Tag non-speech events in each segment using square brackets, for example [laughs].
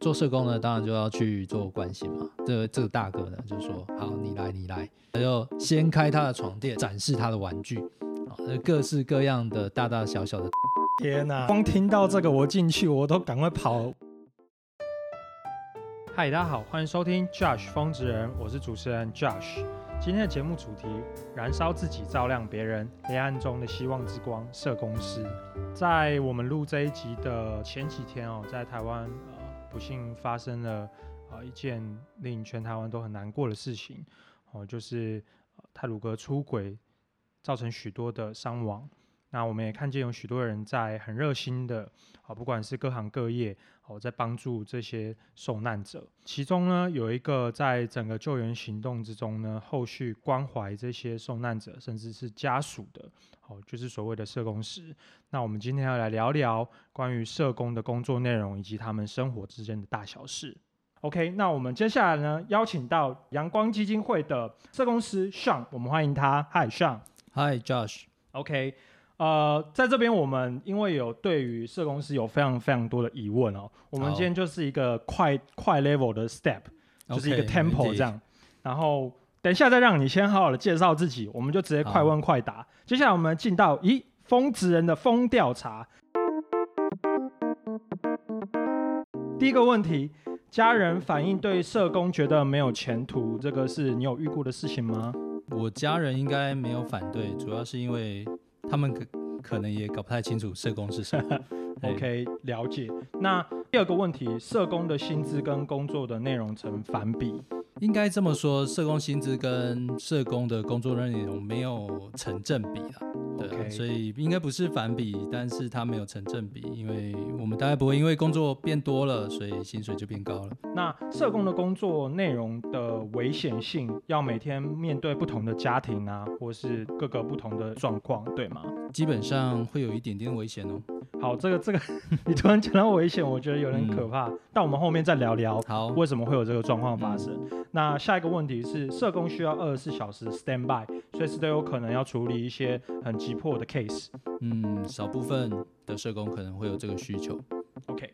做社工呢，当然就要去做关心嘛。这个这个大哥呢，就说好，你来你来，他就掀开他的床垫，展示他的玩具，啊，各式各样的大大小小的。[laughs] 天哪，光听到这个，我进去我都赶快跑。嗨，大家好，欢迎收听 Josh 风职人，我是主持人 Josh。今天的节目主题：燃烧自己，照亮别人，黑暗中的希望之光。社工师，在我们录这一集的前几天哦，在台湾呃不幸发生了啊一件令全台湾都很难过的事情哦，就是泰鲁格出轨，造成许多的伤亡。那我们也看见有许多人在很热心的，啊，不管是各行各业，哦，在帮助这些受难者。其中呢，有一个在整个救援行动之中呢，后续关怀这些受难者，甚至是家属的，哦，就是所谓的社工师。那我们今天要来聊聊关于社工的工作内容，以及他们生活之间的大小事。OK，那我们接下来呢，邀请到阳光基金会的社工师 Sean，我们欢迎他。Hi，Sean。Hi，Josh。OK。呃，在这边我们因为有对于社公司有非常非常多的疑问哦，我们今天就是一个快快 level 的 step，就是一个 tempo 这样，然后等一下再让你先好好的介绍自己，我们就直接快问快答。接下来我们进到咦，疯职人的疯调查。第一个问题，家人反映对社工觉得没有前途，这个是你有遇过的事情吗？我家人应该没有反对，主要是因为。他们可可能也搞不太清楚社工是什么。[laughs] OK，了解。那第二个问题，社工的薪资跟工作的内容成反比。应该这么说，社工薪资跟社工的工作内容没有成正比了，对，所以应该不是反比，但是它没有成正比，因为我们大概不会因为工作变多了，所以薪水就变高了。那社工的工作内容的危险性，要每天面对不同的家庭啊，或是各个不同的状况，对吗？基本上会有一点点危险哦。好，这个这个，你突然讲到危险，我觉得有点可怕。但我们后面再聊聊，好，为什么会有这个状况发生？那下一个问题是，社工需要二十四小时 stand by，随时都有可能要处理一些很急迫的 case。嗯，少部分的社工可能会有这个需求。OK，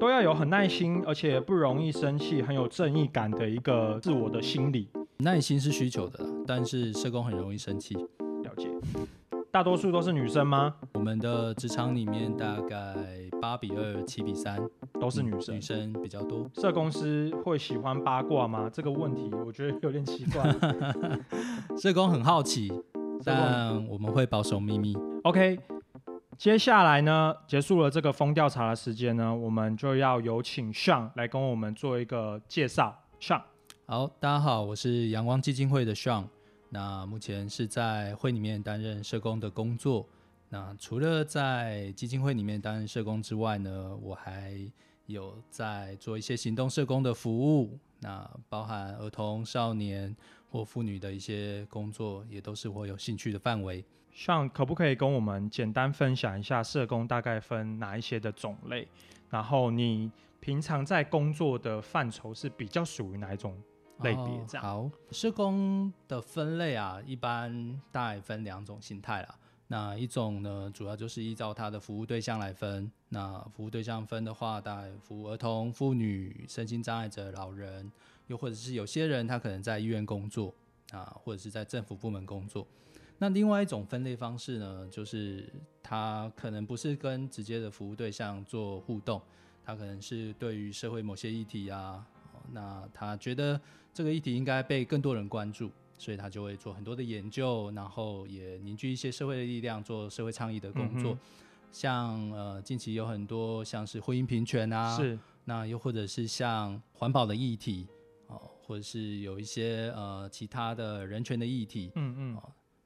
都要有很耐心，而且不容易生气，很有正义感的一个自我的心理。耐心是需求的，但是社工很容易生气。了解。大多数都是女生吗？我们的职场里面大概八比二、七比三都是女生，女生比较多。社公司会喜欢八卦吗？这个问题我觉得有点奇怪。[laughs] 社工很好奇，但我们会保守秘密。OK，接下来呢，结束了这个风调查的时间呢，我们就要有请上来跟我们做一个介绍。上，好，大家好，我是阳光基金会的 Sean。那目前是在会里面担任社工的工作。那除了在基金会里面担任社工之外呢，我还有在做一些行动社工的服务。那包含儿童、少年或妇女的一些工作，也都是我有兴趣的范围。像可不可以跟我们简单分享一下社工大概分哪一些的种类？然后你平常在工作的范畴是比较属于哪一种？类别这样好，社工的分类啊，一般大概分两种形态啦。那一种呢，主要就是依照他的服务对象来分。那服务对象分的话，大概服务儿童、妇女、身心障碍者、老人，又或者是有些人他可能在医院工作啊，或者是在政府部门工作。那另外一种分类方式呢，就是他可能不是跟直接的服务对象做互动，他可能是对于社会某些议题啊。那他觉得这个议题应该被更多人关注，所以他就会做很多的研究，然后也凝聚一些社会的力量，做社会倡议的工作。像呃，近期有很多像是婚姻平权啊，是那又或者是像环保的议题哦，或者是有一些呃其他的人权的议题，嗯嗯，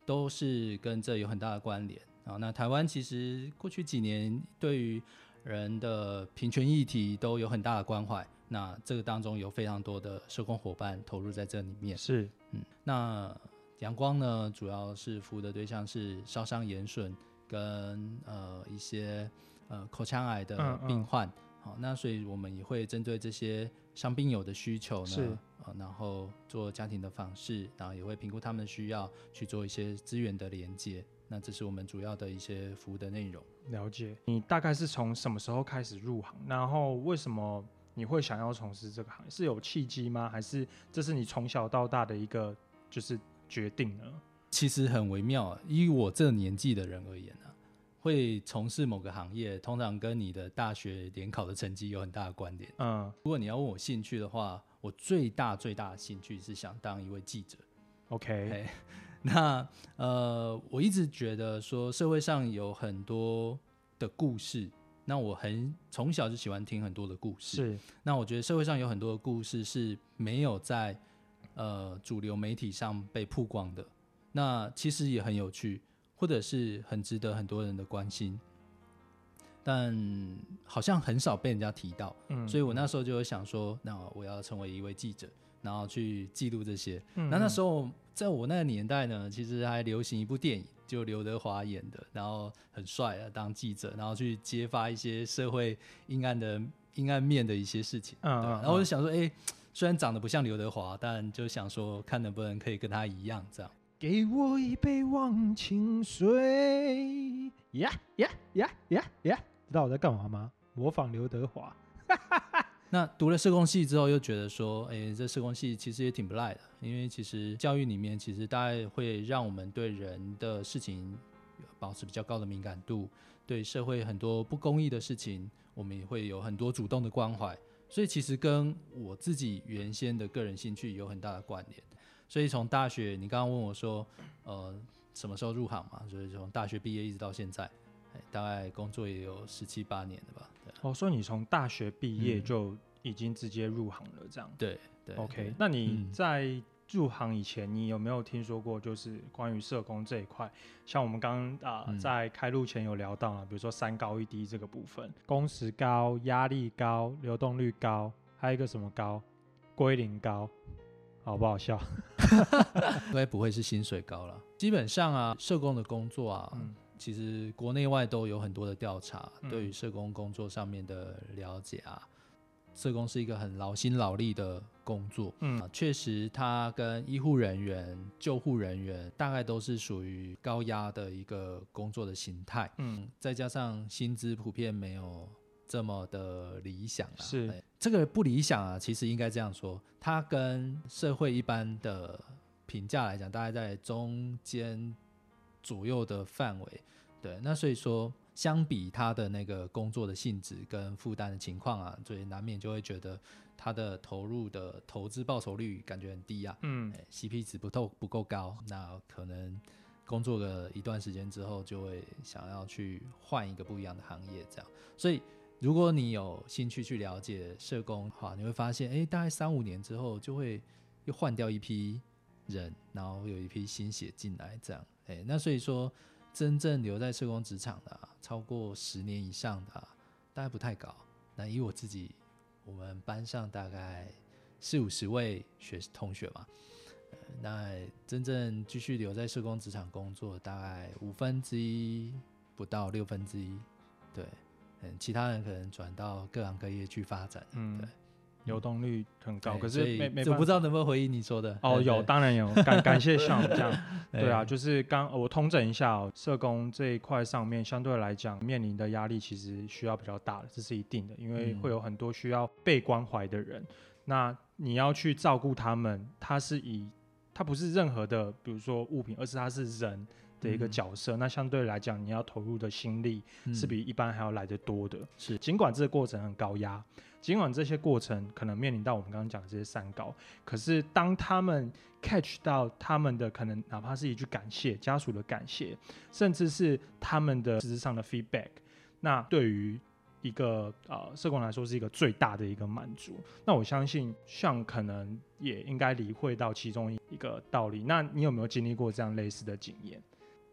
都是跟这有很大的关联啊。那台湾其实过去几年对于人的平权议题都有很大的关怀。那这个当中有非常多的社工伙伴投入在这里面，是，嗯，那阳光呢，主要是服务的对象是烧伤眼损跟呃一些呃口腔癌的病患，好，那所以我们也会针对这些伤病友的需求呢，呃，然后做家庭的访视，然后也会评估他们的需要，去做一些资源的连接，那这是我们主要的一些服务的内容。了解，你大概是从什么时候开始入行？然后为什么？你会想要从事这个行业？是有契机吗？还是这是你从小到大的一个就是决定呢？其实很微妙啊，以我这年纪的人而言呢、会从事某个行业，通常跟你的大学联考的成绩有很大的关联。嗯如果你要问我兴趣的话，我最大最大的兴趣是想当一位记者。，OK，嘿那呃，我一直觉得说社会上有很多的故事，那我很从小就喜欢听很多的故事。是，那我觉得社会上有很多的故事是没有在呃主流媒体上被曝光的，那其实也很有趣，或者是很值得很多人的关心，但好像很少被人家提到。嗯所以我那时候就有想说，那我要成为一位记者，然后去记录这些。嗯那那时候在我那个年代呢，其实还流行一部电影，就刘德华演的，然后很帅啊，当记者，然后去揭发一些社会阴暗的阴暗面的一些事情。嗯然后我就想说，哎、虽然长得不像刘德华，但就想说，看能不能可以跟他一样这样。给我一杯忘情水，呀呀呀呀呀！知道我在干嘛吗？模仿刘德华。那读了社工系之后，又觉得说，哎、这社工系其实也挺不赖的，因为其实教育里面其实大概会让我们对人的事情保持比较高的敏感度，对社会很多不公义的事情，我们也会有很多主动的关怀，所以其实跟我自己原先的个人兴趣有很大的关联。所以从大学，你刚刚问我说，呃，什么时候入行嘛？所以从大学毕业一直到现在，大概工作也有十七八年了吧？对哦，所以你从大学毕业嗯就已经直接入行了，这样。对对 OK，对那你嗯在入行以前，你有没有听说过就是关于社工这一块？像我们刚刚啊、嗯在开录前有聊到啊，比如说三高一低这个部分，工时高、压力高、流动率高，还有一个什么高？归零高，好不好笑？[laughs] [laughs] 应该不会是薪水高了。基本上啊，社工的工作啊，嗯其实国内外都有很多的调查，嗯对于社工工作上面的了解啊。社工是一个很劳心劳力的工作，嗯啊，确实它跟医护人员、救护人员大概都是属于高压的一个工作的形态，嗯再加上薪资普遍没有这么的理想啊。是哎这个不理想啊，其实应该这样说，它跟社会一般的评价来讲，大概在中间左右的范围。对，那所以说，相比他的那个工作的性质跟负担的情况啊，所以难免就会觉得他的投入的投资报酬率感觉很低啊。嗯哎 CP 值不够不够高，那可能工作个一段时间之后，就会想要去换一个不一样的行业，这样。所以，如果你有兴趣去了解社工的话，你会发现，哎，大概三五年之后，就会又换掉一批人，然后有一批新血进来，这样。哎，那所以说，真正留在社工职场的、啊，超过十年以上的、啊，大概不太高。那以我自己，我们班上大概四五十位学同学嘛，呃那真正继续留在社工职场工作，大概五分之一不到六分之一，对，嗯，其他人可能转到各行各业去发展，嗯对，流动率很高，可是没没我不知道能不能回应你说的哦，有，当然有，感感谢像这样，[laughs] 对。对啊，就是刚我通整一下哦，社工这一块上面相对来讲面临的压力其实需要比较大的，这是一定的，因为嗯。会有很多需要被关怀的人，那你要去照顾他们，他是以他不是任何的，比如说物品，而是他是人的一个嗯角色，那相对来讲你要投入的心力是嗯比一般还要来得多的。是尽管这个过程很高压，尽管这些过程可能面临到我们刚刚讲的这些三高，可是当他们 catch 到他们的可能，哪怕是一句感谢、家属的感谢，甚至是他们的实质上的 feedback，那对于一个呃社工来说是一个最大的一个满足。那我相信像可能也应该理会到其中一个道理。那你有没有经历过这样类似的经验？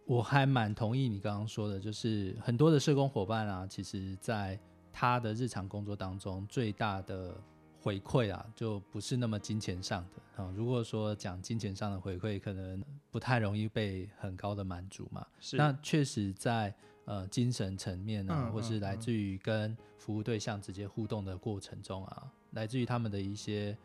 我还蛮同意你刚刚说的，就是很多的社工伙伴啊，其实在他的日常工作当中，最大的回馈啊，就不是那么金钱上的啊、如果说讲金钱上的回馈，可能不太容易被很高的满足嘛。是那确实在呃精神层面啊，嗯或是来自于跟服务对象直接互动的过程中啊，来自于他们的一些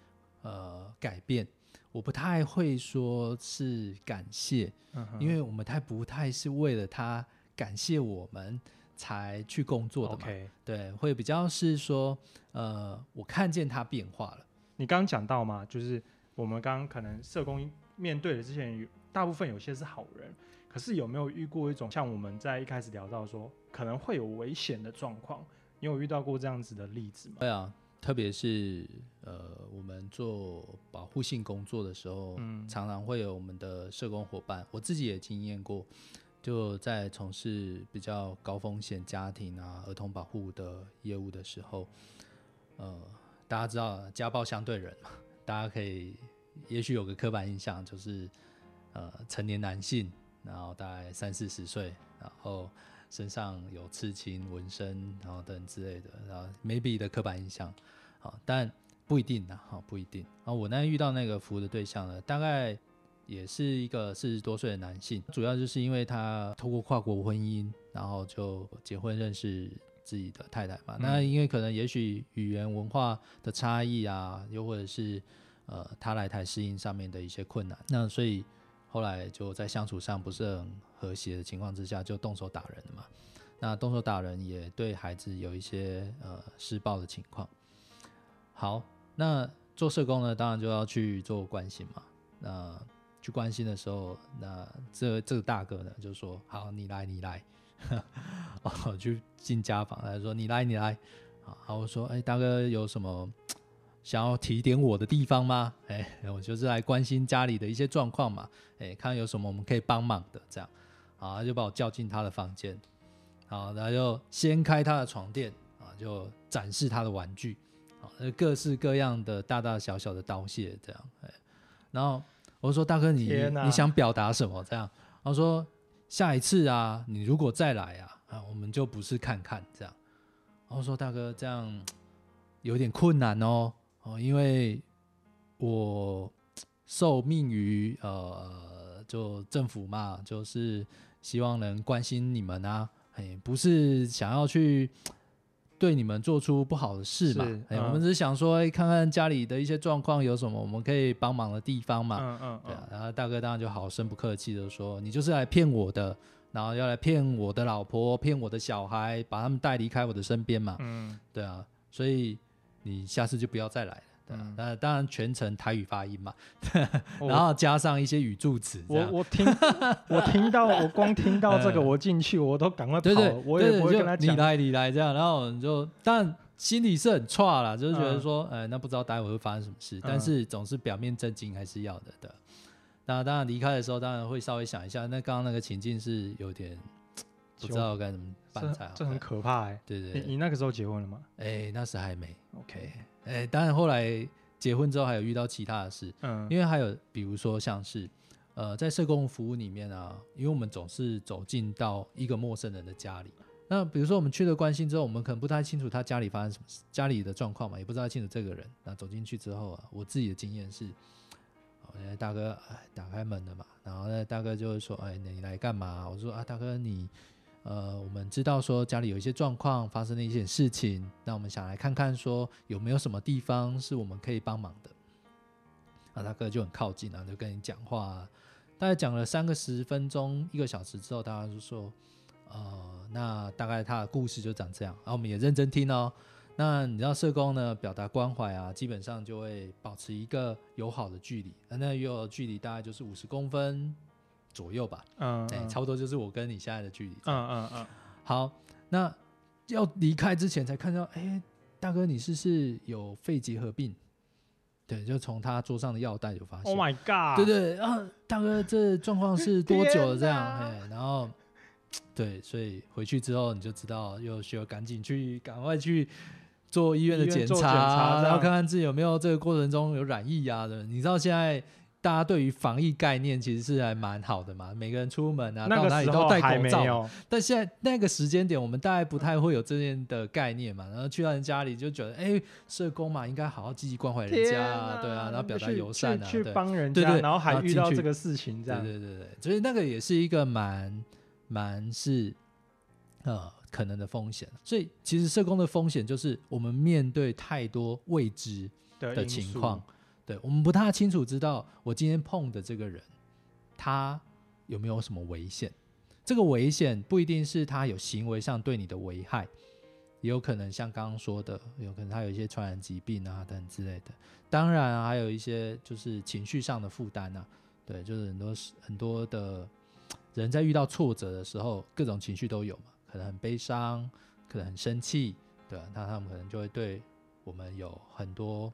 呃改变，我不太会说是感谢，嗯因为我们太不太是为了他感谢我们才去工作的嘛。对，会比较是说，呃，我看见他变化了。你刚刚讲到嘛，就是我们刚刚可能社工面对的这些人有，大部分有些是好人，可是有没有遇过一种像我们在一开始聊到说可能会有危险的状况？你有遇到过这样子的例子吗？对啊，特别是呃，我们做保护性工作的时候，嗯。常常会有我们的社工伙伴，我自己也经验过，就在从事比较高风险家庭啊、儿童保护的业务的时候，呃，大家知道家暴相对人嘛，大家可以也许有个刻板印象，就是呃成年男性，然后大概三四十岁，然后身上有刺青、纹身，然后等之类的，然后 maybe 的刻板印象，好，但不一定的，哈，不一定。啊，我那天遇到那个服务的对象呢，大概也是一个四十多岁的男性，主要就是因为他透过跨国婚姻，然后就结婚认识自己的太太嘛。那因为可能也许语言文化的差异啊，又或者是呃他来台适应上面的一些困难，那所以后来就在相处上不是很和谐的情况之下，就动手打人了嘛。那动手打人也对孩子有一些呃施暴的情况。好，那做社工呢，当然就要去做关心嘛。那去关心的时候，那这这个大哥呢就说：“好，你来，你来。[laughs] ”哦，去进家访，他说：“你来，你来。”啊，我说：“哎，大哥有什么想要提点我的地方吗？”哎，我就是来关心家里的一些状况嘛。哎，看有什么我们可以帮忙的，这样。啊，他就把我叫进他的房间，好，然后就掀开他的床垫啊，就展示他的玩具，啊，各式各样的大大小小的刀械这样，哎，然后我就说大哥你你想表达什么这样？他说下一次啊，你如果再来啊，啊，我们就不是看看这样。然后说大哥这样有点困难哦，哦，因为我受命于呃，就政府嘛，就是希望能关心你们啊，哎，不是想要去对你们做出不好的事嘛，哎，嗯我们只是想说，哎，看看家里的一些状况有什么我们可以帮忙的地方嘛，嗯嗯对啊，然后大哥当然就好声不客气的说：“你就是来骗我的，然后要来骗我的老婆，骗我的小孩，把他们带离开我的身边嘛。嗯，对啊，所以你下次就不要再来了。对啊嗯，那、当然全程台语发音嘛，[laughs] 我然后加上一些语助词。我 [laughs] 我听我听到我光听到这个，嗯我进去我都赶快跑对对，我也对就不会跟他讲。你来你来这样，然后你就但心里是很差啦，就是觉得嗯说，呃，那不知道待会会发生什么事，嗯但是总是表面震惊还是要的的。那当然离开的时候，当然会稍微想一下，那刚刚那个情境是有点 [tsk] 不知道该怎么办才好。这这很可怕哎。对对对，你你那个时候结婚了吗哎、那时还没？OK，哎、当然后来结婚之后还有遇到其他的事，嗯，因为还有比如说像是呃，在社工服务里面啊，因为我们总是走进到一个陌生人的家里。那比如说我们去了关心之后，我们可能不太清楚他家里发生什么事，家里的状况嘛，也不知道清楚这个人。那走进去之后啊，我自己的经验是，哦，哎大哥哎打开门了嘛，然后呢，大哥就会说，哎，你来干嘛？我说啊，大哥你，呃，我们知道说家里有一些状况，发生了一些事情，那我们想来看看说有没有什么地方是我们可以帮忙的。啊，大哥就很靠近啊，就跟你讲话、大概讲了三个十分钟、一个小时之后，大家就说，呃，那大概他的故事就长这样，然、后我们也认真听哦。那你知道社工呢，表达关怀啊，基本上就会保持一个友好的距离，那友好的距离大概就是五十公分左右吧，哎、嗯嗯差不多就是我跟你现在的距离。嗯嗯嗯，好，那要离开之前才看到，哎、大哥你是不是有肺结核病？对，就从他桌上的药袋就发现。Oh my god！对对啊，大哥，这状况是多久了？这样，哎，然后对，所以回去之后你就知道，又需要赶紧去，赶快去做医院的检查然后看看自己有没有这个过程中有染疫啊的。你知道现在大家对于防疫概念其实是还蛮好的嘛，每个人出门啊，那到哪里都戴口罩但现在那个时间点，我们大概不太会有这样的概念嘛。然后去到人家里就觉得，哎，社工嘛，应该好好积极关怀人家啊，对啊，然后表达友善啊，去去。帮人家，然后还遇到这个事情，这对样，对对对，所以那个也是一个蛮蛮是呃可能的风险。所以其实社工的风险就是我们面对太多未知的情况，，对我们不太清楚知道我今天碰的这个人他有没有什么危险。这个危险不一定是他有行为上对你的危害，也有可能像刚刚说的，有可能他有一些传染疾病啊等之类的。当然还有一些就是情绪上的负担啊，对，就是很多很多的人在遇到挫折的时候，各种情绪都有嘛，可能很悲伤，可能很生气，对，那他们可能就会对我们有很多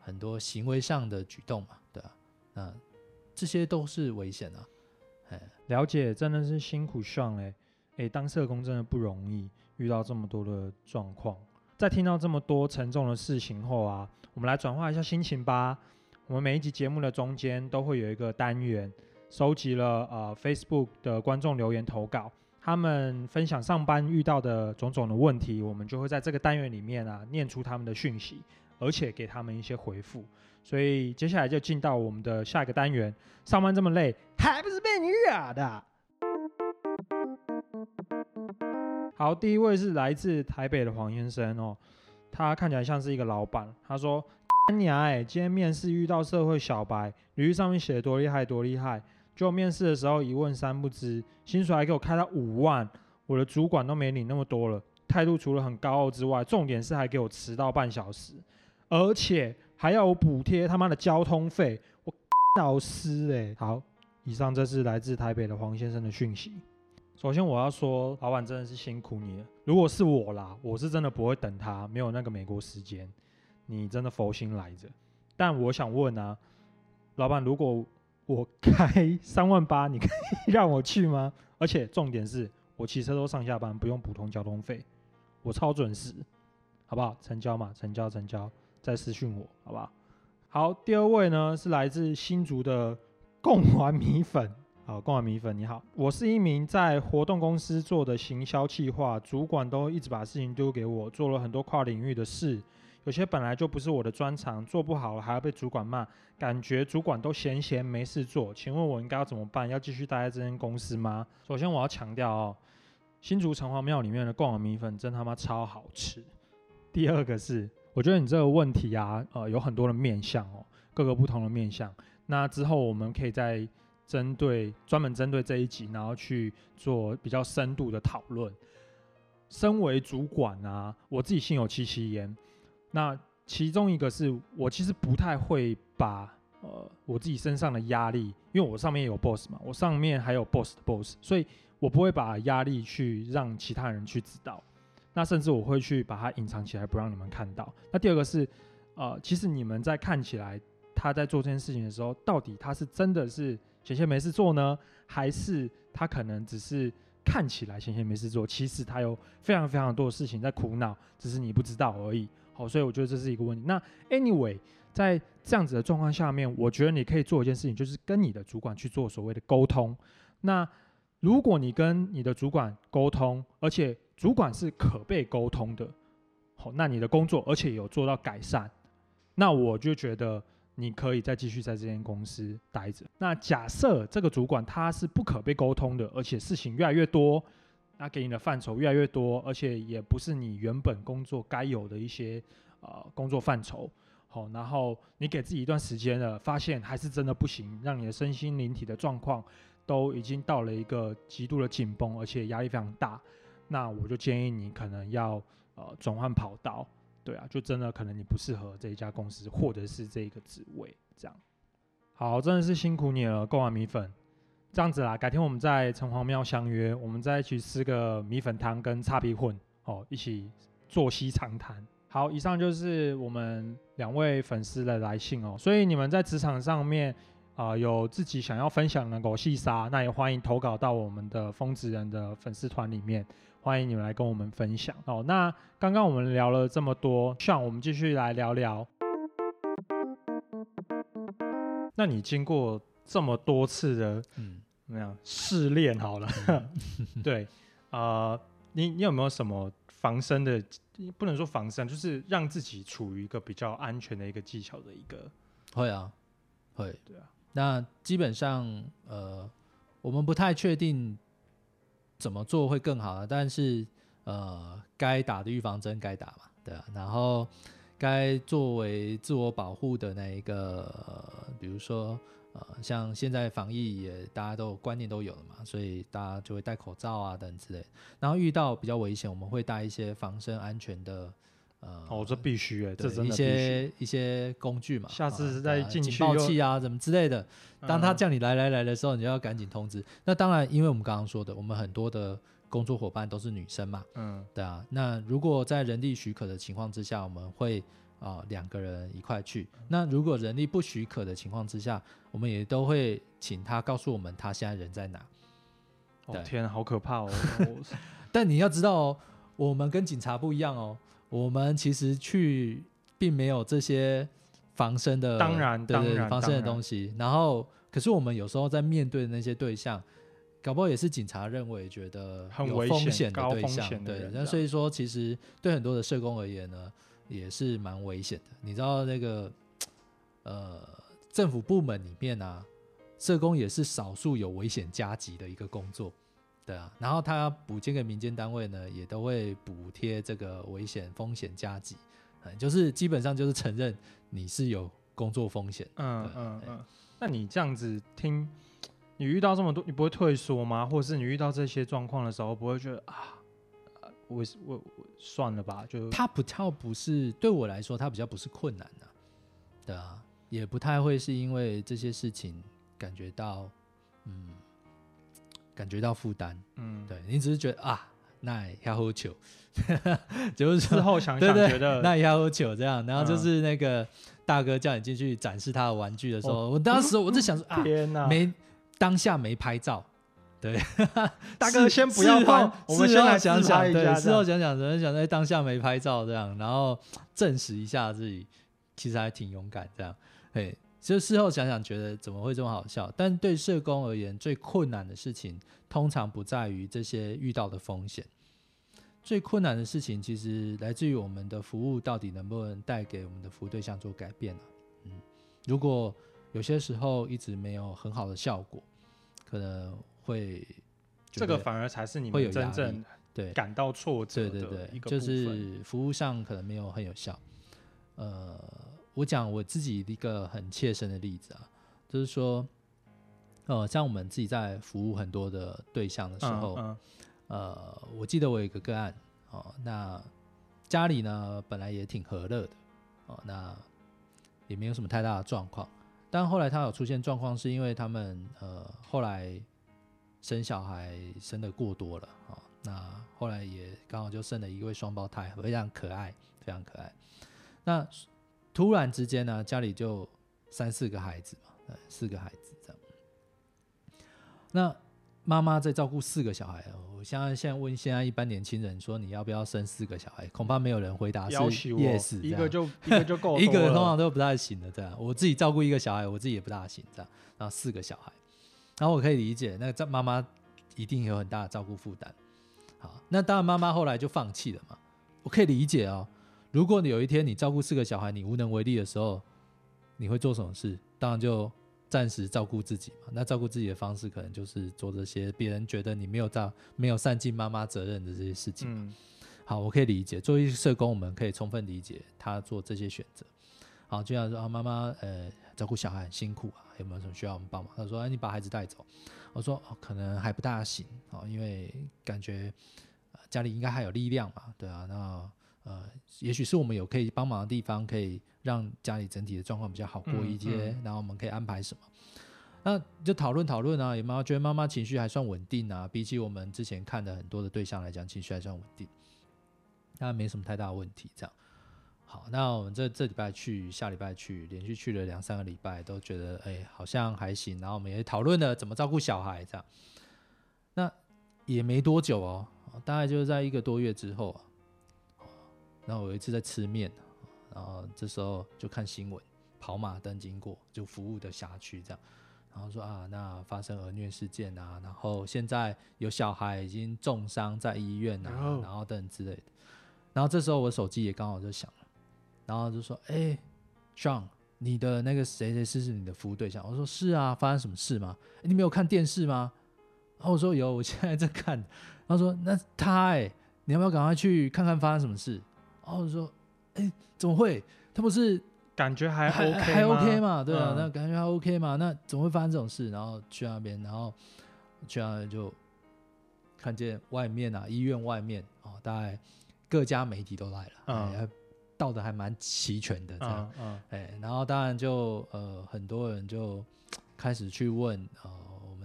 很多行为上的举动嘛，对啊，那这些都是危险啊。了解，真的是辛苦上哎哎，当社工真的不容易，遇到这么多的状况，在听到这么多沉重的事情后啊，我们来转化一下心情吧。我们每一集节目的中间都会有一个单元，收集了呃 Facebook 的观众留言投稿，他们分享上班遇到的种种的问题，我们就会在这个单元里面啊念出他们的讯息，而且给他们一些回复。所以接下来就进到我们的下一个单元。上班这么累，还不是被你惹的？好，第一位是来自台北的黄先生哦，他看起来像是一个老板。他说：“娘哎，今天面试遇到社会小白，履历上面写的多厉害多厉害，就面试的时候一问三不知，薪水还给我开到五万，我的主管都没领那么多了，态度除了很高傲之外，重点是还给我迟到半小时，而且。”还要我补贴他妈的交通费，我老师哎，好，以上这是来自台北的黄先生的讯息。首先我要说，老板真的是辛苦你了。如果是我啦，我是真的不会等他，没有那个美国时间，你真的佛心来着。但我想问啊，老板，如果我开 [laughs] 三万八，你可以让我去吗？而且重点是我骑车都上下班，不用普通交通费，我超准时，好不好？成交嘛，成交，成交。再私讯我，好不好？好，第二位呢是来自新竹的贡丸米粉。好，贡丸米粉，你好，我是一名在活动公司做的行销企划，主管都一直把事情丢给我，做了很多跨领域的事，有些本来就不是我的专长，做不好了还要被主管骂，感觉主管都闲闲没事做。请问我应该要怎么办？要继续待在这间公司吗？首先我要强调哦，新竹城隍庙里面的贡丸米粉真他妈超好吃。第二个是。我觉得你这个问题啊，呃，有很多的面向哦，各个不同的面向。那之后我们可以再针对专门针对这一集，然后去做比较深度的讨论。身为主管啊，我自己心有戚戚焉。那其中一个是我其实不太会把呃我自己身上的压力，因为我上面有 boss 嘛，我上面还有 boss 的 boss，所以我不会把压力去让其他人去知道。那甚至我会去把它隐藏起来，不让你们看到。那第二个是，呃，其实你们在看起来他在做这件事情的时候，到底他是真的是闲闲没事做呢，还是他可能只是看起来闲闲没事做，其实他有非常非常多的事情在苦恼，只是你不知道而已。好，所以我觉得这是一个问题。那 anyway，在这样子的状况下面，我觉得你可以做一件事情，就是跟你的主管去做所谓的沟通。那如果你跟你的主管沟通，而且主管是可被沟通的，好，那你的工作而且有做到改善，那我就觉得你可以再继续在这间公司待着。那假设这个主管他是不可被沟通的，而且事情越来越多，那给你的范畴越来越多，而且也不是你原本工作该有的一些呃工作范畴，好，然后你给自己一段时间了，发现还是真的不行，让你的身心灵体的状况都已经到了一个极度的紧绷，而且压力非常大。那我就建议你可能要呃转换跑道，对啊，就真的可能你不适合这一家公司或者是这个职位这样。好，真的是辛苦你了，购完米粉，这样子啦，改天我们在城隍庙相约，我们再一起吃个米粉汤跟叉皮混，哦，一起坐西长谈。好，以上就是我们两位粉丝的来信哦，所以你们在职场上面啊有自己想要分享的狗细沙，那也欢迎投稿到我们的疯子人的粉丝团里面。欢迎你们来跟我们分享哦。那刚刚我们聊了这么多，像我们继续来聊聊。那你经过这么多次的，嗯，怎么样试炼好了？[laughs] [laughs] 对，呃，你你有没有什么防身的？不能说防身，就是让自己处于一个比较安全的一个技巧的一个。会啊，会。对啊。那基本上，呃，我们不太确定。怎么做会更好呢？但是，呃，该打的预防针该打嘛，对啊。然后，该作为自我保护的那一个，比如说，呃，像现在防疫也大家都观念都有了嘛，所以大家就会戴口罩啊等之类。然后遇到比较危险，我们会带一些防身安全的。呃，哦，这必须哎，这对一。些一些工具嘛，下次再进去警报器啊，什么之类的。当他嗯叫你来来来的时候，你就要赶紧通知。那当然，因为我们刚刚说的，我们很多的工作伙伴都是女生嘛，嗯对啊。那如果在人力许可的情况之下，我们会啊两个人一块去。那如果人力不许可的情况之下，我们也都会请他告诉我们他现在人在哪。哦天啊，好可怕哦！[laughs] 但你要知道哦，我们跟警察不一样哦，我们其实去并没有这些防身的，当然对防身的东西。然后，可是我们有时候在面对的那些对象，搞不好也是警察认为觉得有很危险风险的高风对象，对。那所以说，其实对很多的社工而言呢，也是蛮危险的。你知道那个呃，政府部门里面啊，社工也是少数有危险加级的一个工作。对啊，然后他补贴给民间单位呢，也都会补贴这个危险风险加级，嗯，就是基本上就是承认你是有工作风险。嗯嗯嗯，那你这样子听，你遇到这么多，你不会退缩吗？或者是你遇到这些状况的时候，不会觉得啊，啊我我我算了吧，就他不跳不是对我来说，他比较不是困难的、对啊，也不太会是因为这些事情感觉到，嗯，感觉到负担。嗯，对你只是觉得啊，那也要喝酒，[laughs] 就是说事后想想觉得那也要喝酒这样，然后就嗯。是那个大哥叫你进去展示他的玩具的时候，我当时我就想说 [laughs] 啊，天哪，没当下没拍照，对，[laughs] 大哥先不要事后拍，我们先来想想，对，事后想想，想想在当下没拍照这样，然后证实一下自己其实还挺勇敢这样，嘿，就事后想想觉得怎么会这么好笑？但对社工而言，最困难的事情通常不在于这些遇到的风险。最困难的事情，其实来自于我们的服务到底能不能带给我们的服务对象做改变啊？嗯，如果有些时候一直没有很好的效果，可能会这个反而才是你会有真正对感到挫折对对对，就是服务上可能没有很有效。呃，我讲我自己一个很切身的例子啊，就是说，呃，像我们自己在服务很多的对象的时候，嗯呃，我记得我有一个个案哦，那家里呢本来也挺和乐的哦，那也没有什么太大的状况，但后来他有出现状况，是因为他们呃后来生小孩生的过多了哦，那后来也刚好就生了一位双胞胎，非常可爱，非常可爱。那突然之间呢，家里就三四个孩子嘛，呃四个孩子这样。那妈妈在照顾四个小孩哦，我现在现在问现在一般年轻人说你要不要生四个小孩，恐怕没有人回答是 yes，一个就一个就够 [laughs] 一个通常都不太行的这样。我自己照顾一个小孩，我自己也不大行这样，然后四个小孩，然后我可以理解那个妈妈一定有很大的照顾负担。好，那当然妈妈后来就放弃了嘛，我可以理解哦。如果你有一天你照顾四个小孩，你无能为力的时候，你会做什么事？当然就暂时照顾自己嘛。那照顾自己的方式，可能就是做这些别人觉得你没有照、没有善尽妈妈责任的这些事情。嗯好，我可以理解。作为社工，我们可以充分理解他做这些选择。好，就像说啊，妈妈呃照顾小孩很辛苦啊，有没有什么需要我们帮忙？他说，哎，你把孩子带走。我说，哦，可能还不大行哦，因为感觉、呃家里应该还有力量嘛，对啊，那呃，也许是我们有可以帮忙的地方，可以让家里整体的状况比较好过嗯一些，嗯然后我们可以安排什么。那就讨论讨论啊，有没有觉得妈妈情绪还算稳定啊？比起我们之前看的很多的对象来讲，情绪还算稳定，那没什么太大的问题。这样，好，那我们这这礼拜去，下礼拜去，连续去了两三个礼拜，都觉得哎、好像还行。然后我们也讨论了怎么照顾小孩，这样。那也没多久哦，大概就是在一个多月之后啊。然后我有一次在吃面，然后这时候就看新闻，跑马灯经过，就服务的辖区这样。然后说啊，那发生儿虐事件啊，然后现在有小孩已经重伤在医院啊，哦然后等之类的。然后这时候我手机也刚好就响了，然后就说：“哎、j o h n 你的那个谁谁是是你的服务对象？”我说：“是啊，发生什么事吗？诶你没有看电视吗？”然后我说：“有，我现在在看。”他说：“那他哎、你要不要赶快去看看发生什么事？”然后我说：“哎、怎么会？他不是感觉还还 OK 还 OK？嘛？对啊，嗯那感觉还 OK 嘛？那怎么会发生这种事？然后去那边，然后去那边就看见外面啊，医院外面哦，大概各家媒体都来了，嗯哎到的还蛮齐全的这样。嗯嗯哎，然后当然就呃很多人就开始去问呃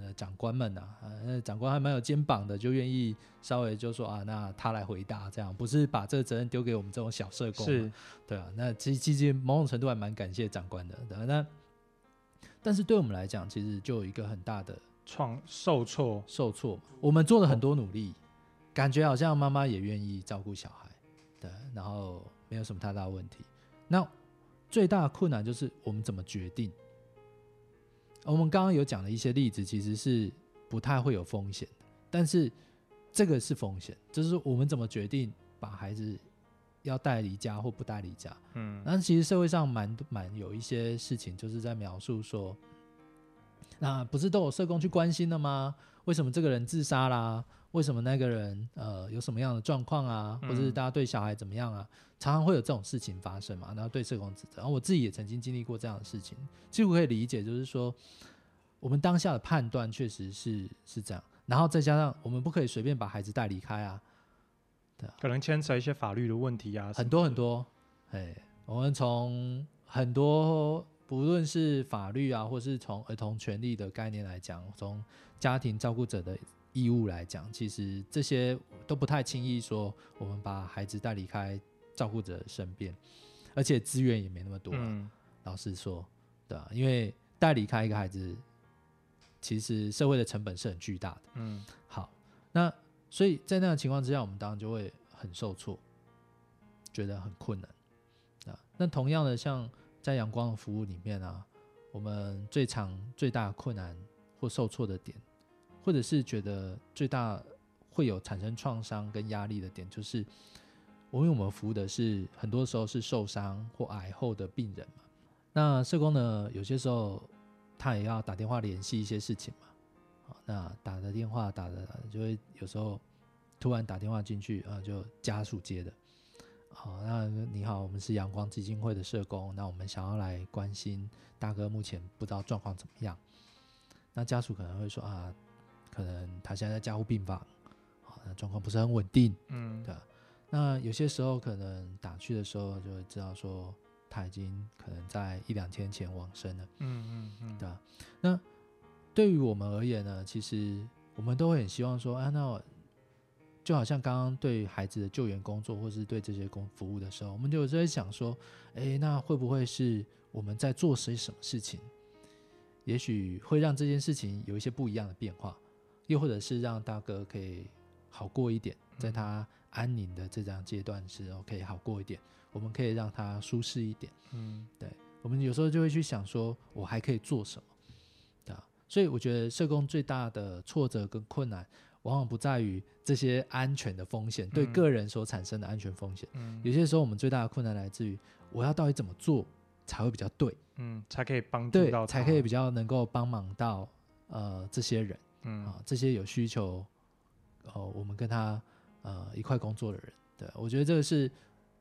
我们的长官们啊，呃长官还蛮有肩膀的，就愿意稍微就说啊，那他来回答这样，不是把这个责任丢给我们这种小社工嘛，是对啊，那其实其实某种程度还蛮感谢长官的，对啊那但是对我们来讲，其实就有一个很大的创受挫，受挫嘛，我们做了很多努力，感觉好像妈妈也愿意照顾小孩，对，然后没有什么太大问题。那最大的困难就是我们怎么决定。我们刚刚有讲的一些例子，其实是不太会有风险的，但是这个是风险，就是我们怎么决定把孩子要带离家或不带离家。嗯那其实社会上蛮蛮有一些事情，就是在描述说，那不是都有社工去关心的吗？为什么这个人自杀啦？为什么那个人呃有什么样的状况啊？或者是嗯大家对小孩怎么样啊？常常会有这种事情发生嘛，然后对社工指责。然后我自己也曾经经历过这样的事情，其实我可以理解，就是说我们当下的判断确实是是这样，然后再加上我们不可以随便把孩子带离开啊，可能牵扯一些法律的问题啊，很多很多，哎，我们从很多不论是法律啊，或是从儿童权利的概念来讲，从家庭照顾者的义务来讲，其实这些都不太轻易说我们把孩子带离开照顾者身边，而且资源也没那么多啊、嗯老实说，对啊，因为带离开一个孩子，其实社会的成本是很巨大的。嗯好，那所以在那样的情况之下，我们当然就会很受挫，觉得很困难啊。那同样的，像在阳光的服务里面啊，我们最常最大的困难或受挫的点，或者是觉得最大会有产生创伤跟压力的点，就是因为我们服务的是很多时候是受伤或癌后的病人嘛。那社工呢，有些时候他也要打电话联系一些事情嘛。好，那打的电话打的就会有时候突然打电话进去啊，就家属接的。好，那你好，我们是阳光基金会的社工，那我们想要来关心大哥目前不知道状况怎么样。那家属可能会说啊，可能他现在在加护病房，好，那状况不是很稳定。嗯对那有些时候可能打去的时候就会知道说他已经可能在一两天前往生了。嗯嗯嗯，对啊，那对于我们而言呢，其实我们都会很希望说，啊，那我就好像刚刚对孩子的救援工作，或是对这些工服务的时候，我们就有时候会想说，哎，那会不会是我们在做些什么事情，也许会让这件事情有一些不一样的变化，又或者是让大哥可以好过一点，在他安宁的这张阶段时候可以好过一点，我们可以让他舒适一点。嗯。对我们有时候就会去想说，我还可以做什么，对啊，所以我觉得社工最大的挫折跟困难，往往不在于这些安全的风险对嗯。个人所产生的安全风险，嗯。有些时候我们最大的困难来自于我要到底怎么做才会比较对，嗯，才可以帮？助对到，才可以比较能够帮忙到呃这些人嗯。啊，这些有需求，哦，我们跟他呃一块工作的人，对我觉得这个是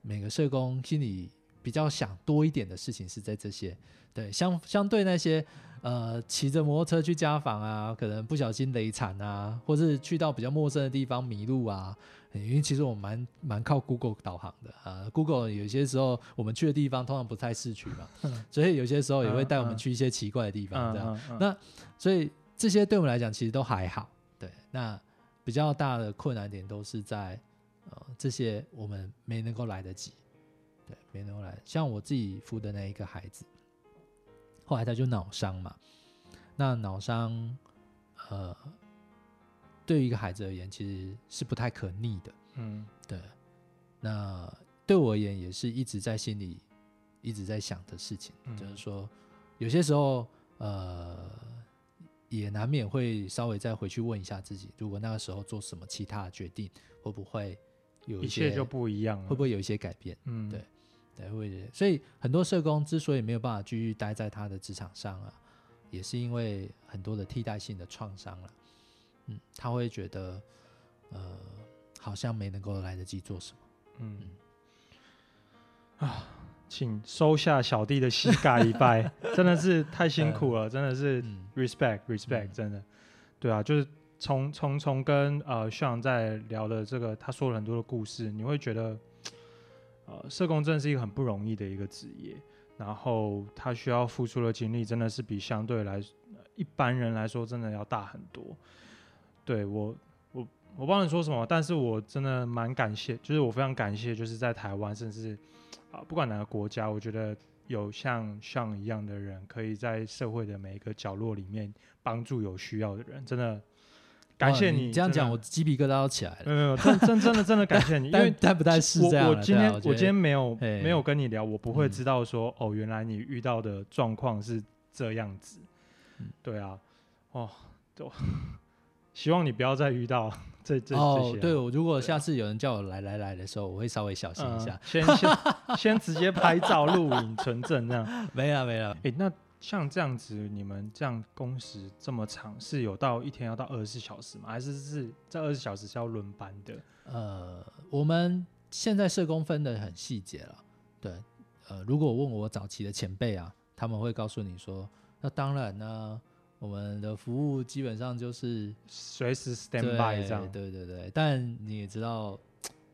每个社工心里比较想多一点的事情是在这些，对，相相对那些呃骑着摩托车去家访啊，可能不小心累惨啊，或是去到比较陌生的地方迷路啊，因为其实我蛮蛮靠 Google 导航的啊，Google 有些时候我们去的地方通常不太市区嘛，所以有些时候也会带我们去一些奇怪的地方，这样。那所以这些对我们来讲其实都还好，对。那比较大的困难点都是在呃这些我们没能够来得及，对，没能够来。像我自己扶的那一个孩子，后来他就脑伤嘛，那脑伤呃对于一个孩子而言其实是不太可逆的，嗯对。那对我而言也是一直在心里一直在想的事情，嗯就是说有些时候呃也难免会稍微再回去问一下自己，如果那个时候做什么其他的决定，会不会有一些切就不一样了，会不会有一些改变？嗯对对，会。所以很多社工之所以没有办法继续待在他的职场上啊，也是因为很多的替代性的创伤了。嗯，他会觉得呃好像没能够来得及做什么。嗯啊，请收下小弟的膝盖一拜，[laughs] 真的是太辛苦了，真的是嗯。respect respect，、嗯。真的，对啊，就是从从从跟呃向在聊的这个，他说了很多的故事，你会觉得，呃，社工真的是一个很不容易的一个职业，然后他需要付出的精力真的是比相对来呃一般人来说真的要大很多。对我我我不知道你说什么，但是我真的蛮感谢，就是我非常感谢，就是在台湾，甚至啊、不管哪个国家，我觉得有像像一样的人，可以在社会的每一个角落里面帮助有需要的人，真的感谢哇你。这样讲，我鸡皮疙瘩都起来了。没有没有，真真真的真的感谢你，[laughs] 因为但但不太是这样我我今天我今天没有没有跟你聊，我不会嗯知道说、哦，原来你遇到的状况是这样子。嗯对啊，哦，都希望你不要再遇到 [laughs] 这这这些，。哦对，我如果下次有人叫我来来来的时候，我会稍微小心一下嗯。，先先先直接拍照、录影、存证这样。[laughs] 没了没了，诶，那像这样子，你们这样工时这么长，是有到一天要到二十四小时吗？还是是这二十小时是要轮班的？呃，我们现在社工分的很细节了。对，呃，如果问我早期的前辈啊，他们会告诉你说，那当然呢，我们的服务基本上就是随时 stand by 这样？对对对，但你也知道，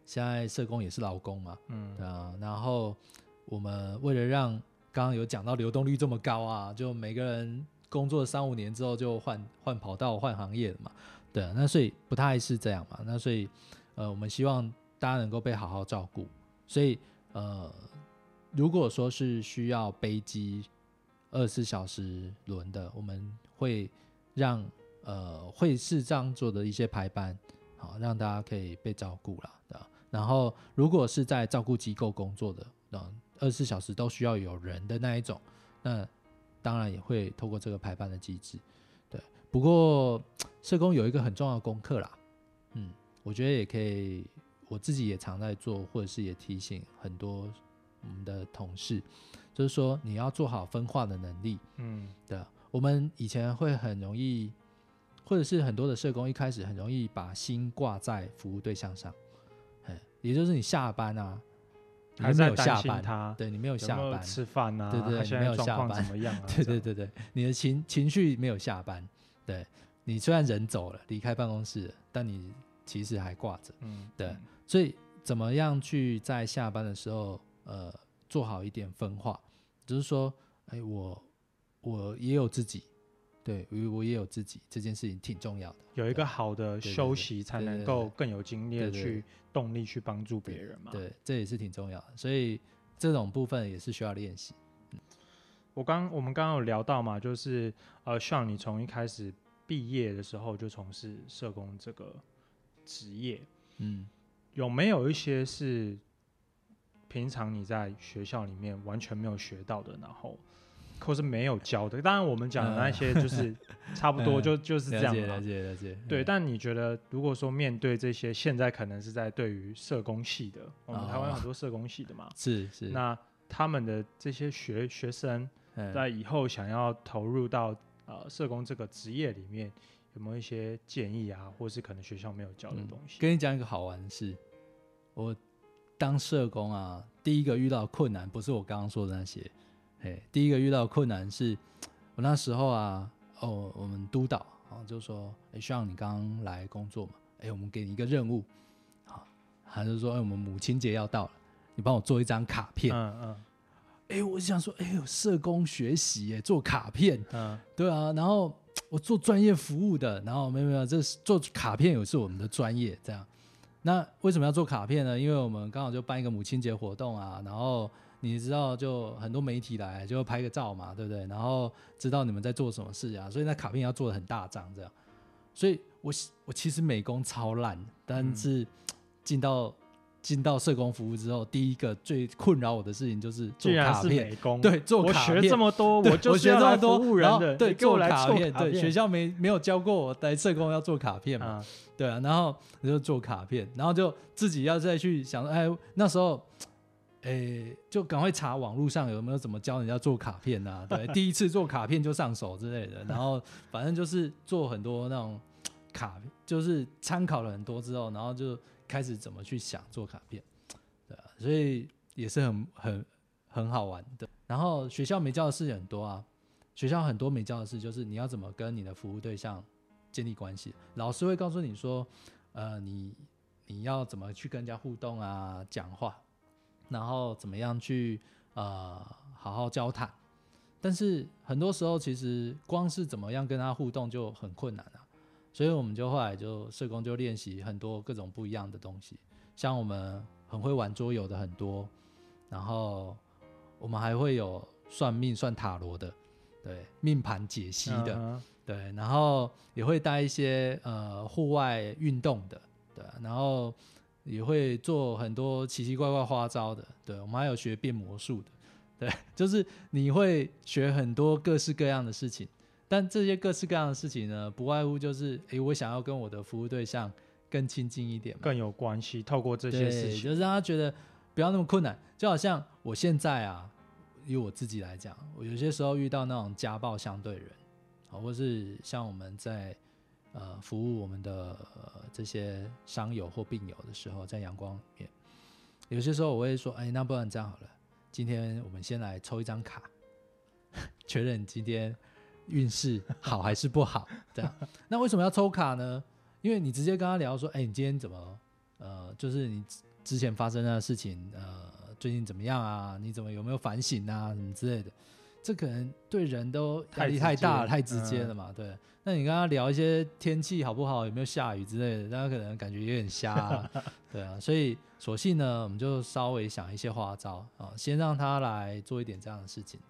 现在社工也是劳工嘛，嗯对啊。然后我们为了让刚刚有讲到流动率这么高啊，就每个人工作三五年之后就换换跑道、换行业了嘛，对啊。那所以不太是这样嘛，那所以呃，我们希望大家能够被好好照顾。所以呃，如果说是需要背机二十四小时轮的，我们会让呃会是这样做的一些排班，好让大家可以被照顾啦？然后如果是在照顾机构工作的，啊，二十四小时都需要有人的那一种，那当然也会透过这个排班的机制，对。不过社工有一个很重要的功课啦，嗯，我觉得也可以，我自己也常在做，或者是也提醒很多我们的同事，就是说你要做好分化的能力，嗯对啊，我们以前会很容易，或者是很多的社工一开始很容易把心挂在服务对象上，哎，也就是你下班啊，你没有下班，心他对你没有下班，吃饭啊？对对他现你没有下班怎么样啊？对，对对对，你的情情绪没有下班，对你虽然人走了，离开办公室了，但你其实还挂着，嗯，对嗯所以怎么样去在下班的时候，呃，做好一点分化，就是说，哎，我我也有自己，对我我也有自己，这件事情挺重要的。有一个好的休息，才能够更有精力的去动力去帮助别人嘛。对，这也是挺重要的，所以这种部分也是需要练习。我刚我们刚刚有聊到嘛，就是呃，像你从一开始毕业的时候就从事社工这个职业，嗯，有没有一些是平常你在学校里面完全没有学到的，然后或是没有教的？当然，我们讲的那些就是 [laughs] 差不多嗯就就是这样嘛了解了。解了解。对，嗯但你觉得，如果说面对这些现在可能是在对于社工系的，我们台湾有很多社工系的嘛，[laughs] 是是，那他们的这些学学生嗯在以后想要投入到呃社工这个职业里面，有没有一些建议啊，或是可能学校没有教的嗯东西？跟你讲一个好玩的事，我当社工啊，第一个遇到的困难不是我刚刚说的那些，哎，第一个遇到困难是我那时候啊，哦，我们督导啊就说，哎，希望你刚刚来工作嘛，哎，我们给你一个任务，好，他就说，哎，我们母亲节要到了，你帮我做一张卡片，嗯嗯哎，我想说，哎呦，社工学习耶，做卡片，嗯对啊，然后我做专业服务的，然后没有没有，这是做卡片也是我们的专业，这样。那为什么要做卡片呢？因为我们刚好就办一个母亲节活动啊，然后你知道就很多媒体来就拍个照嘛，对不对？然后知道你们在做什么事啊，所以那卡片要做的很大张这样。所以我我其实美工超烂，但嗯是进到进到社工服务之后，第一个最困扰我的事情就是做卡片。美工，对，做我学卡片这么多，我就学这么多务人的，然后对，给我做来做卡片，对，学校没没有教过我来社工要做卡片嘛，啊，对啊，然后我就做卡片，然后就自己要再去想，哎，那时候，诶，就赶快查网络上有没有怎么教人家做卡片啊，对，第一次做卡片就上手之类的，然后反正就是做很多那种卡，就是参考了很多之后，然后就开始怎么去想做卡片，对，所以也是很很很好玩的。然后学校没教的事也很多啊，学校很多没教的事就是你要怎么跟你的服务对象建立关系，老师会告诉你说，呃，你你要怎么去跟人家互动啊，讲话，然后怎么样去呃好好交谈。但是很多时候其实光是怎么样跟他互动就很困难啊，所以我们就后来就社工就练习很多各种不一样的东西，像我们很会玩桌游的很多，然后我们还会有算命算塔罗的，对，命盘解析的，嗯对，然后也会带一些呃户外运动的，对，然后也会做很多奇奇怪怪花招的，对，我们还有学变魔术的，[laughs] 对，就是你会学很多各式各样的事情，但这些各式各样的事情呢，不外乎就是，诶，我想要跟我的服务对象更亲近一点，更有关系。透过这些，事情，就是让他觉得不要那么困难。就好像我现在啊，以我自己来讲，我有些时候遇到那种家暴相对人，啊，或是像我们在呃服务我们的、这些伤友或病友的时候，在阳光里面，有些时候我会说，哎，那不然这样好了，今天我们先来抽一张卡，[laughs] 确认你今天运势好还是不好。[laughs] 这样，那为什么要抽卡呢？因为你直接跟他聊说，哎，你今天怎么，呃，就是你之前发生的事情，呃，最近怎么样啊？你怎么有没有反省啊？什么之类的，这可能对人都压力太大了，太太直接了嘛。对，那你跟他聊一些天气好不好，有没有下雨之类的，大家可能感觉有点瞎、啊，[laughs] 对啊。所以索性呢，我们就稍微想一些花招啊，先让他来做一点这样的事情，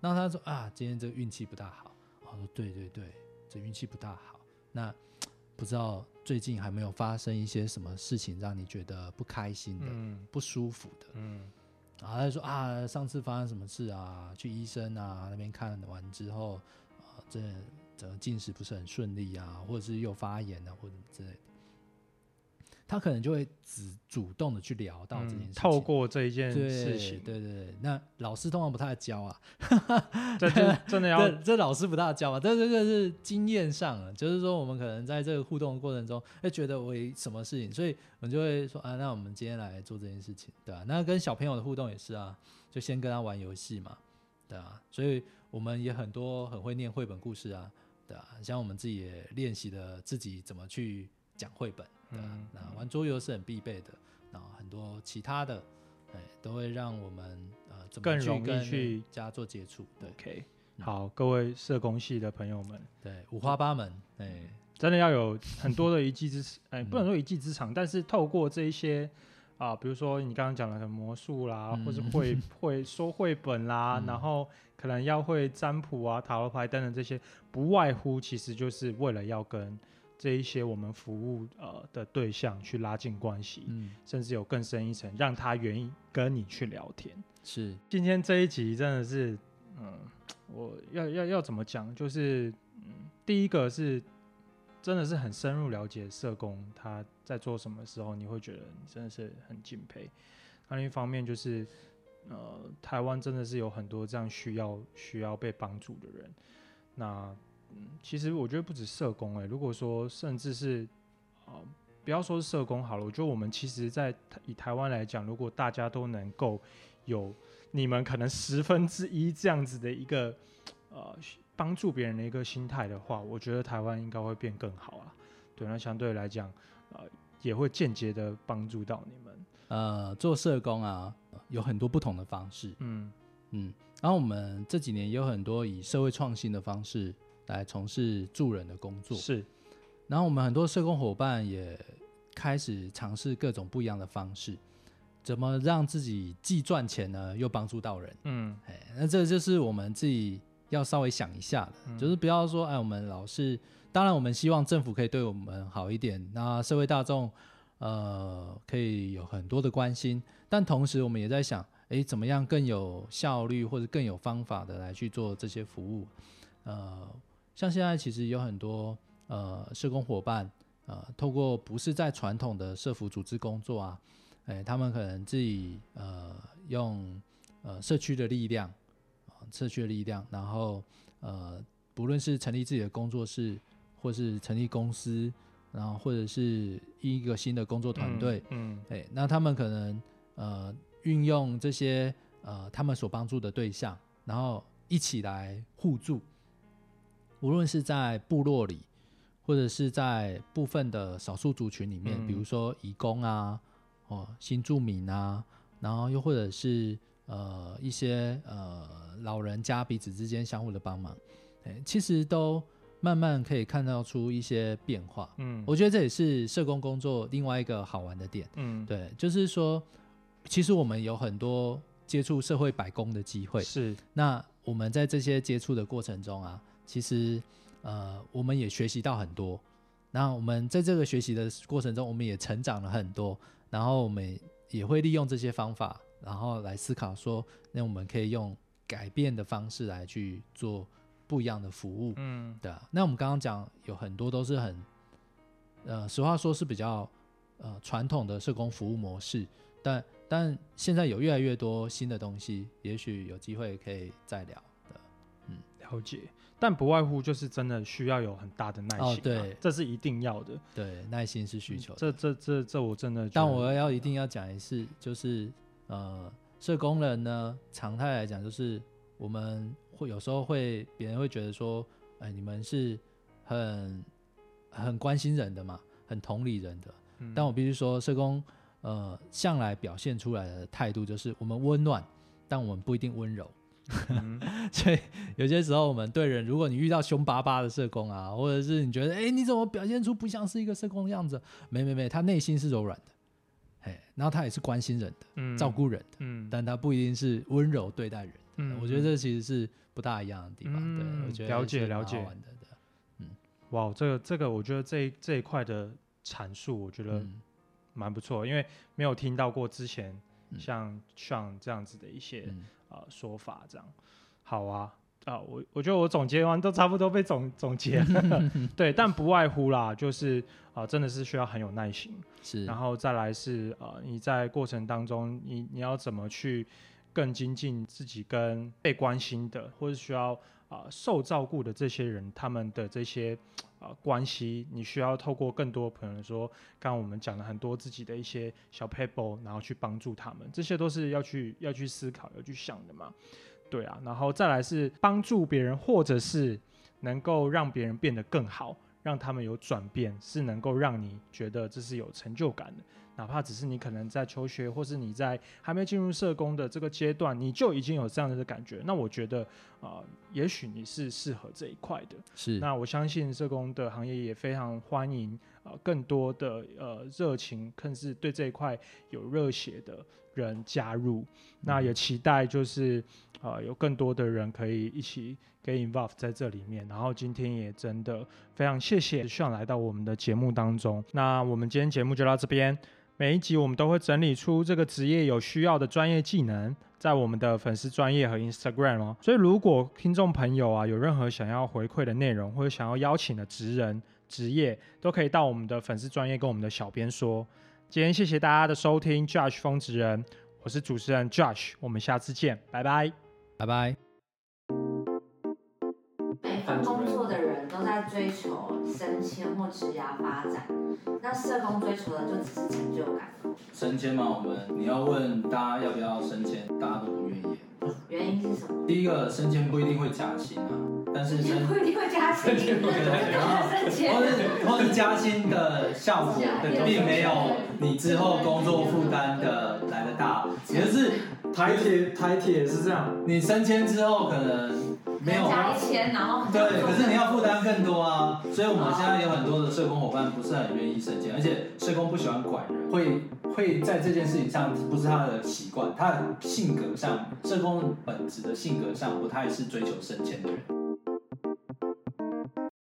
让他说啊，今天这个运气不大好。我说对对对，这运气不大好。那 [tsk] 不知道最近还没有发生一些什么事情让你觉得不开心的、嗯不舒服的？嗯然后他就说啊，上次发生什么事啊？去医生啊那边看完之后，啊，这整个进食不是很顺利啊，或者是又发炎啊，或者之类的。他可能就会只主动的去聊到这件事情，嗯透过这一件事情，对对对，那老师通常不太教啊，[laughs] 这就 [laughs] 真的要这这老师不大教啊，但这个是经验上的，就是说我们可能在这个互动的过程中，会觉得我什么事情，所以我们就会说啊，那我们今天来做这件事情，对吧、那跟小朋友的互动也是啊，就先跟他玩游戏嘛，对啊，所以我们也很多很会念绘本故事啊，对啊，像我们自己也练习了自己怎么去讲绘本，对啊，嗯那玩桌游是很必备的，然后很多其他的，哎，都会让我们呃怎么更容易跟去人家做接触，对。OK。嗯好，各位社工系的朋友们，对，五花八门，哎，真的要有很多的一技之，[laughs] 哎，嗯不能说一技之长，但是透过这一些啊，比如说你刚刚讲的很魔术啦，嗯或是会会说绘本啦，嗯然后可能要会占卜啊、塔罗牌等等这些，不外乎其实就是为了要跟这一些我们服务呃的对象去拉近关系，嗯，甚至有更深一层，让他愿意跟你去聊天。是，今天这一集真的是，嗯，我要要要怎么讲？就是，嗯，第一个是真的是很深入了解社工他在做什么时候，你会觉得你真的是很敬佩。那另一方面就是，呃，台湾真的是有很多这样需要需要被帮助的人。那，嗯，其实我觉得不止社工、欸，如果说甚至是，啊、不要说是社工好了，我觉得我们其实在台以台湾来讲，如果大家都能够有你们可能十分之一这样子的一个呃帮助别人的一个心态的话，我觉得台湾应该会变更好啊。对，那相对来讲，呃，也会间接的帮助到你们。呃，做社工啊，有很多不同的方式，嗯嗯，然后我们这几年也有很多以社会创新的方式来从事助人的工作，是，然后我们很多社工伙伴也开始尝试各种不一样的方式，怎么让自己既赚钱呢，又帮助到人。嗯。哎，那这就是我们自己要稍微想一下的，嗯。就是不要说，哎，我们老是，当然我们希望政府可以对我们好一点，那社会大众，呃，可以有很多的关心，但同时我们也在想，哎，怎么样更有效率或者更有方法的来去做这些服务，呃，像现在其实有很多呃社工伙伴，呃，透过不是在传统的社服组织工作啊，哎，他们可能自己呃用呃社区的力量，啊、社区的力量，然后呃不论是成立自己的工作室，或是成立公司，然后或者是一个新的工作团队，嗯，哎、那他们可能呃运用这些呃他们所帮助的对象，然后一起来互助。无论是在部落里，或者是在部分的少数族群里面，嗯比如说移工啊，哦新住民啊，然后又或者是呃一些呃老人家彼此之间相互的帮忙，哎，其实都慢慢可以看到出一些变化。嗯我觉得这也是社工工作另外一个好玩的点。嗯，对，就是说，其实我们有很多接触社会百工的机会。是那我们在这些接触的过程中啊，其实呃，我们也学习到很多。那我们在这个学习的过程中，我们也成长了很多。然后我们也会利用这些方法，然后来思考说，那我们可以用改变的方式来去做不一样的服务。嗯对啊，那我们刚刚讲有很多都是很，呃，实话说是比较呃传统的社工服务模式，但但现在有越来越多新的东西，也许有机会可以再聊的。嗯了解，但不外乎就是真的需要有很大的耐心、啊，哦对这是一定要的。对，耐心是需求的。这这这这我真的，但我要一定要讲一次，就是呃，社工人呢，常态来讲，就是我们会有时候会别人会觉得说，哎，你们是很很关心人的嘛，很同理人的。嗯但我必须说，社工呃向来表现出来的态度就是我们温暖，但我们不一定温柔。嗯 [laughs] 所以有些时候我们对人，如果你遇到凶巴巴的社工啊，或者是你觉得哎你怎么表现出不像是一个社工的样子？没没没，他内心是柔软的，哎，然后他也是关心人的，嗯照顾人的，嗯，但他不一定是温柔对待人。嗯我觉得这其实是不大一样的地方。对，嗯我觉得了解了解好玩的。嗯哇，这个这个我觉得这这一块的阐述，我觉得嗯蛮不错，因为没有听到过之前嗯像像这样子的一些嗯呃说法，这样。好啊啊，我我觉得我总结完都差不多被总总结了，[laughs] 对，但不外乎啦，就是啊、呃真的是需要很有耐心，是，然后再来是呃你在过程当中，你你要怎么去更精进自己跟被关心的，或者需要啊、受照顾的这些人，他们的这些啊、关系，你需要透过更多朋友说，刚刚我们讲了很多自己的一些小 paper，然后去帮助他们，这些都是要去要去思考要去想的嘛。对啊，然后再来是帮助别人，或者是能够让别人变得更好，让他们有转变，是能够让你觉得这是有成就感的。哪怕只是你可能在求学，或是你在还没进入社工的这个阶段，你就已经有这样的感觉，那我觉得啊、呃也许你是适合这一块的。是，那我相信社工的行业也非常欢迎呃更多的呃热情，更是对这一块有热血的人加入。那也期待就是呃有更多的人可以一起 get involved 在这里面。然后今天也真的非常谢谢炫来到我们的节目当中。那我们今天节目就到这边。每一集我们都会整理出这个职业有需要的专业技能，在我们的粉丝专业和 Instagram 哦。所以如果听众朋友啊有任何想要回馈的内容，或者想要邀请的职人、职业，都可以到我们的粉丝专业跟我们的小编说。今天谢谢大家的收听，Josh 风职人，我是主持人 Josh，我们下次见，拜拜。拜拜。求升迁或职涯发展，那社工追求的就只是成就感。升迁嘛，我们你要问大家要不要升迁，大家都不愿意。原因是什么？第一个升迁不一定会加薪啊，但是升不一定会加薪，升迁不一定会加升迁 [laughs] 或是或是加薪的效果，并没有你之后工作负担的来的大，也就是台铁台铁是这样，你升迁之后可能没有加一千，然后对，可是你要负担更多啊，所以我们现在有很多的社工伙伴不是很愿意升迁，而且社工不喜欢管人，会会在这件事情上不是他的习惯，他的性格上，社工本质的性格上不太是追求升迁的人。